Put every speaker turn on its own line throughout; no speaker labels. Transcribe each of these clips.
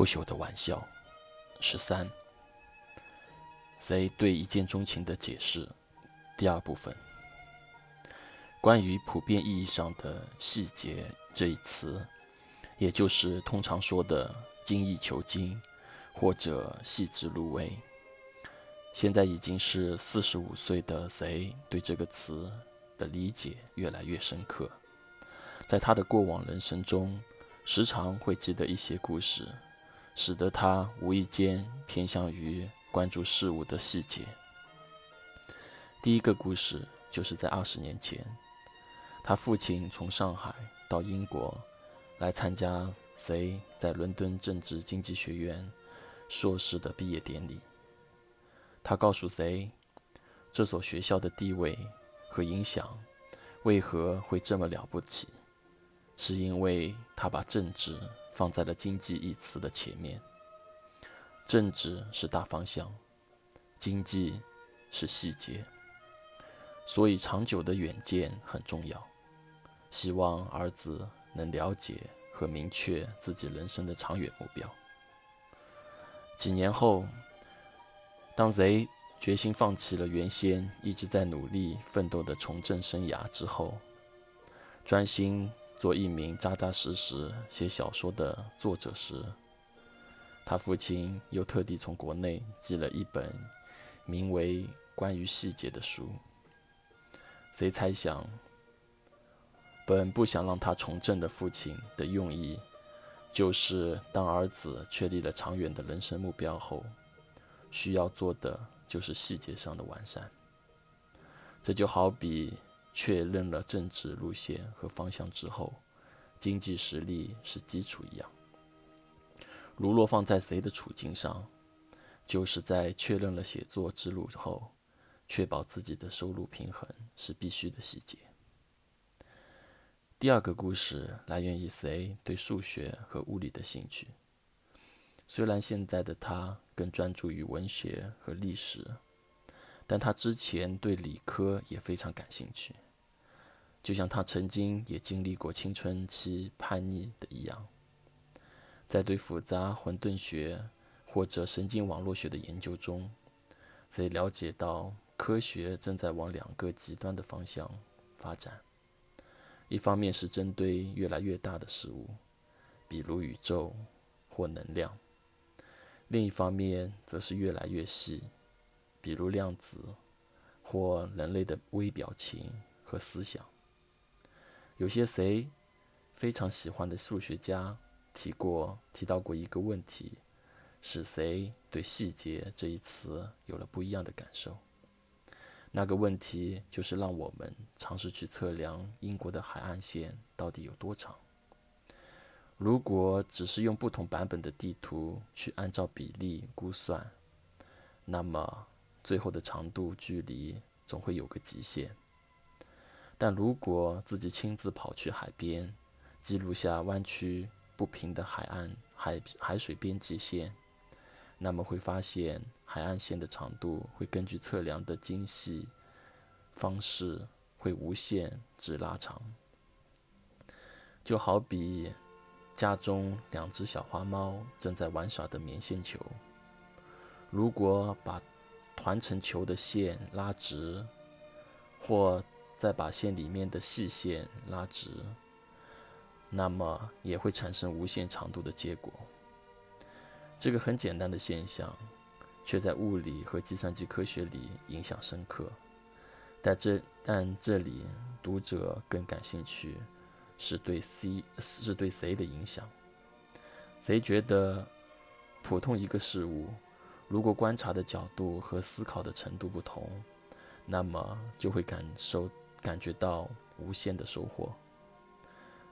不朽的玩笑。十三，谁对一见钟情的解释？第二部分，关于普遍意义上的细节这一词，也就是通常说的精益求精或者细致入微。现在已经是四十五岁的谁对这个词的理解越来越深刻，在他的过往人生中，时常会记得一些故事，使得他无意间偏向于关注事物的细节。第一个故事就是在二十年前，他父亲从上海到英国来参加谁在伦敦政治经济学院硕士的毕业典礼。他告诉谁，这所学校的地位和影响为何会这么了不起？是因为他把政治放在了经济一词的前面。政治是大方向，经济是细节，所以长久的远见很重要。希望儿子能了解和明确自己人生的长远目标。几年后。当 Z 决心放弃了原先一直在努力奋斗的从政生涯之后，专心做一名扎扎实实写小说的作者时，他父亲又特地从国内寄了一本名为《关于细节》的书。谁猜想，本不想让他从政的父亲的用意，就是当儿子确立了长远的人生目标后。需要做的就是细节上的完善。这就好比确认了政治路线和方向之后，经济实力是基础一样。如若放在谁的处境上，就是在确认了写作之路后，确保自己的收入平衡是必须的细节。第二个故事来源于谁对数学和物理的兴趣。虽然现在的他更专注于文学和历史，但他之前对理科也非常感兴趣，就像他曾经也经历过青春期叛逆的一样。在对复杂混沌学或者神经网络学的研究中，以了解到科学正在往两个极端的方向发展：一方面是针对越来越大的事物，比如宇宙或能量。另一方面，则是越来越细，比如量子或人类的微表情和思想。有些谁非常喜欢的数学家提过提到过一个问题，使谁对“细节”这一词有了不一样的感受。那个问题就是让我们尝试去测量英国的海岸线到底有多长。如果只是用不同版本的地图去按照比例估算，那么最后的长度距离总会有个极限。但如果自己亲自跑去海边，记录下弯曲不平的海岸海海水边界线，那么会发现海岸线的长度会根据测量的精细方式会无限制拉长，就好比。家中两只小花猫正在玩耍的棉线球，如果把团成球的线拉直，或再把线里面的细线拉直，那么也会产生无限长度的结果。这个很简单的现象，却在物理和计算机科学里影响深刻。但这，但这里读者更感兴趣。是对 C 是对谁的影响？谁觉得普通一个事物，如果观察的角度和思考的程度不同，那么就会感受感觉到无限的收获。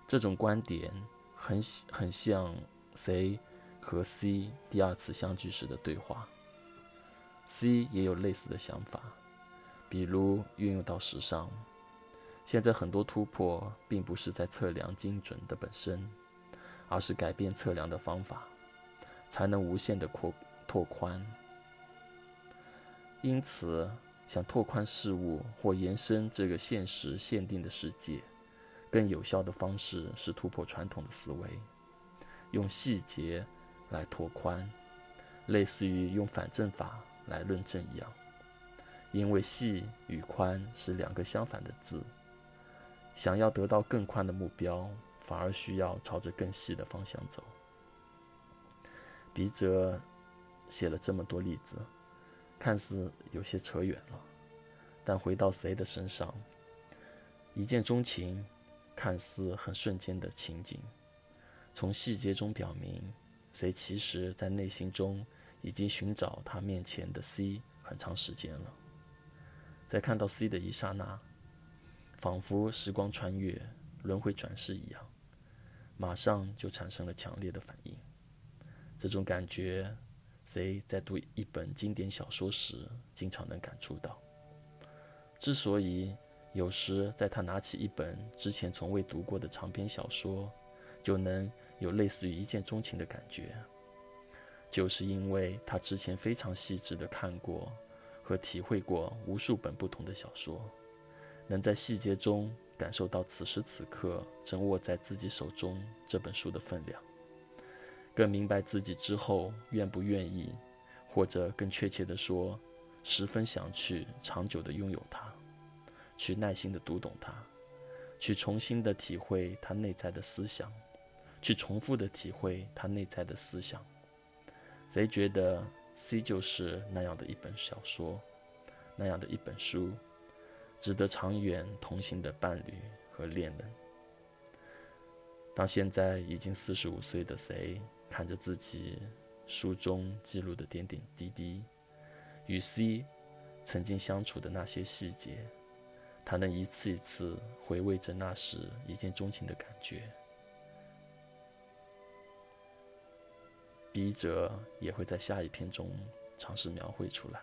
这种观点很很像谁和 C 第二次相聚时的对话。C 也有类似的想法，比如运用到时尚。现在很多突破并不是在测量精准的本身，而是改变测量的方法，才能无限的扩拓宽。因此，想拓宽事物或延伸这个现实限定的世界，更有效的方式是突破传统的思维，用细节来拓宽，类似于用反证法来论证一样。因为细与宽是两个相反的字，想要得到更宽的目标，反而需要朝着更细的方向走。笔者写了这么多例子，看似有些扯远了，但回到 C 的身上，一见钟情看似很瞬间的情景，从细节中表明，C 其实在内心中已经寻找他面前的 C 很长时间了。在看到 C 的一刹那，仿佛时光穿越、轮回转世一样，马上就产生了强烈的反应。这种感觉，C 在读一本经典小说时经常能感触到。之所以有时在他拿起一本之前从未读过的长篇小说，就能有类似于一见钟情的感觉，就是因为他之前非常细致地看过。和体会过无数本不同的小说，能在细节中感受到此时此刻正握在自己手中这本书的分量，更明白自己之后愿不愿意，或者更确切地说，十分想去长久地拥有它，去耐心地读懂它，去重新地体会它内在的思想，去重复地体会它内在的思想。谁觉得？C 就是那样的一本小说，那样的一本书，值得长远同行的伴侣和恋人。当现在已经四十五岁的 C 看着自己书中记录的点点滴滴，与 C 曾经相处的那些细节，他能一次一次回味着那时一见钟情的感觉。笔者也会在下一篇中尝试描绘出来。